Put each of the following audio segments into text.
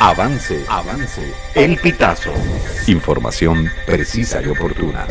Avance, avance. El pitazo. Información precisa y oportuna.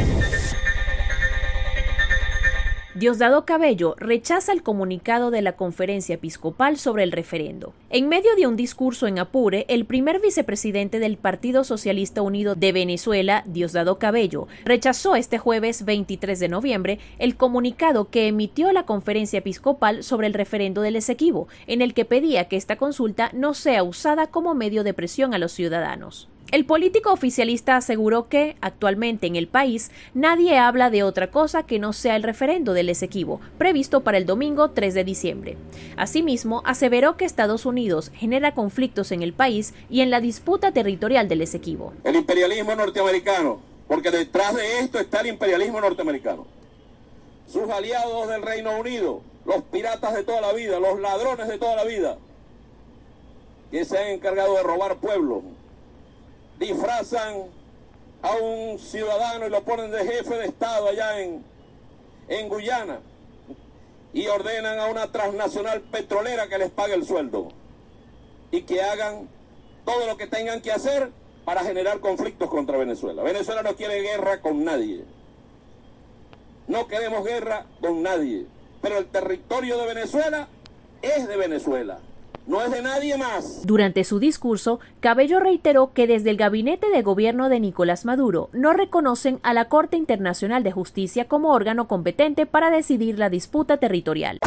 Diosdado Cabello rechaza el comunicado de la conferencia episcopal sobre el referendo. En medio de un discurso en Apure, el primer vicepresidente del Partido Socialista Unido de Venezuela, Diosdado Cabello, rechazó este jueves 23 de noviembre el comunicado que emitió la conferencia episcopal sobre el referendo del Esequibo, en el que pedía que esta consulta no sea usada como medio de presión a los ciudadanos. El político oficialista aseguró que, actualmente en el país, nadie habla de otra cosa que no sea el referendo del Esequibo, previsto para el domingo 3 de diciembre. Asimismo, aseveró que Estados Unidos genera conflictos en el país y en la disputa territorial del Esequibo. El imperialismo norteamericano, porque detrás de esto está el imperialismo norteamericano. Sus aliados del Reino Unido, los piratas de toda la vida, los ladrones de toda la vida, que se han encargado de robar pueblos, disfrazan a un ciudadano y lo ponen de jefe de Estado allá en, en Guyana y ordenan a una transnacional petrolera que les pague el sueldo y que hagan todo lo que tengan que hacer para generar conflictos contra Venezuela. Venezuela no quiere guerra con nadie. No queremos guerra con nadie. Pero el territorio de Venezuela es de Venezuela no es de nadie más. Durante su discurso, Cabello reiteró que desde el gabinete de gobierno de Nicolás Maduro no reconocen a la Corte Internacional de Justicia como órgano competente para decidir la disputa territorial.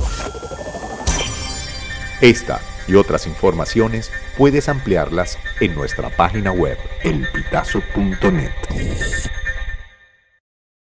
Esta y otras informaciones puedes ampliarlas en nuestra página web elpitazo.net.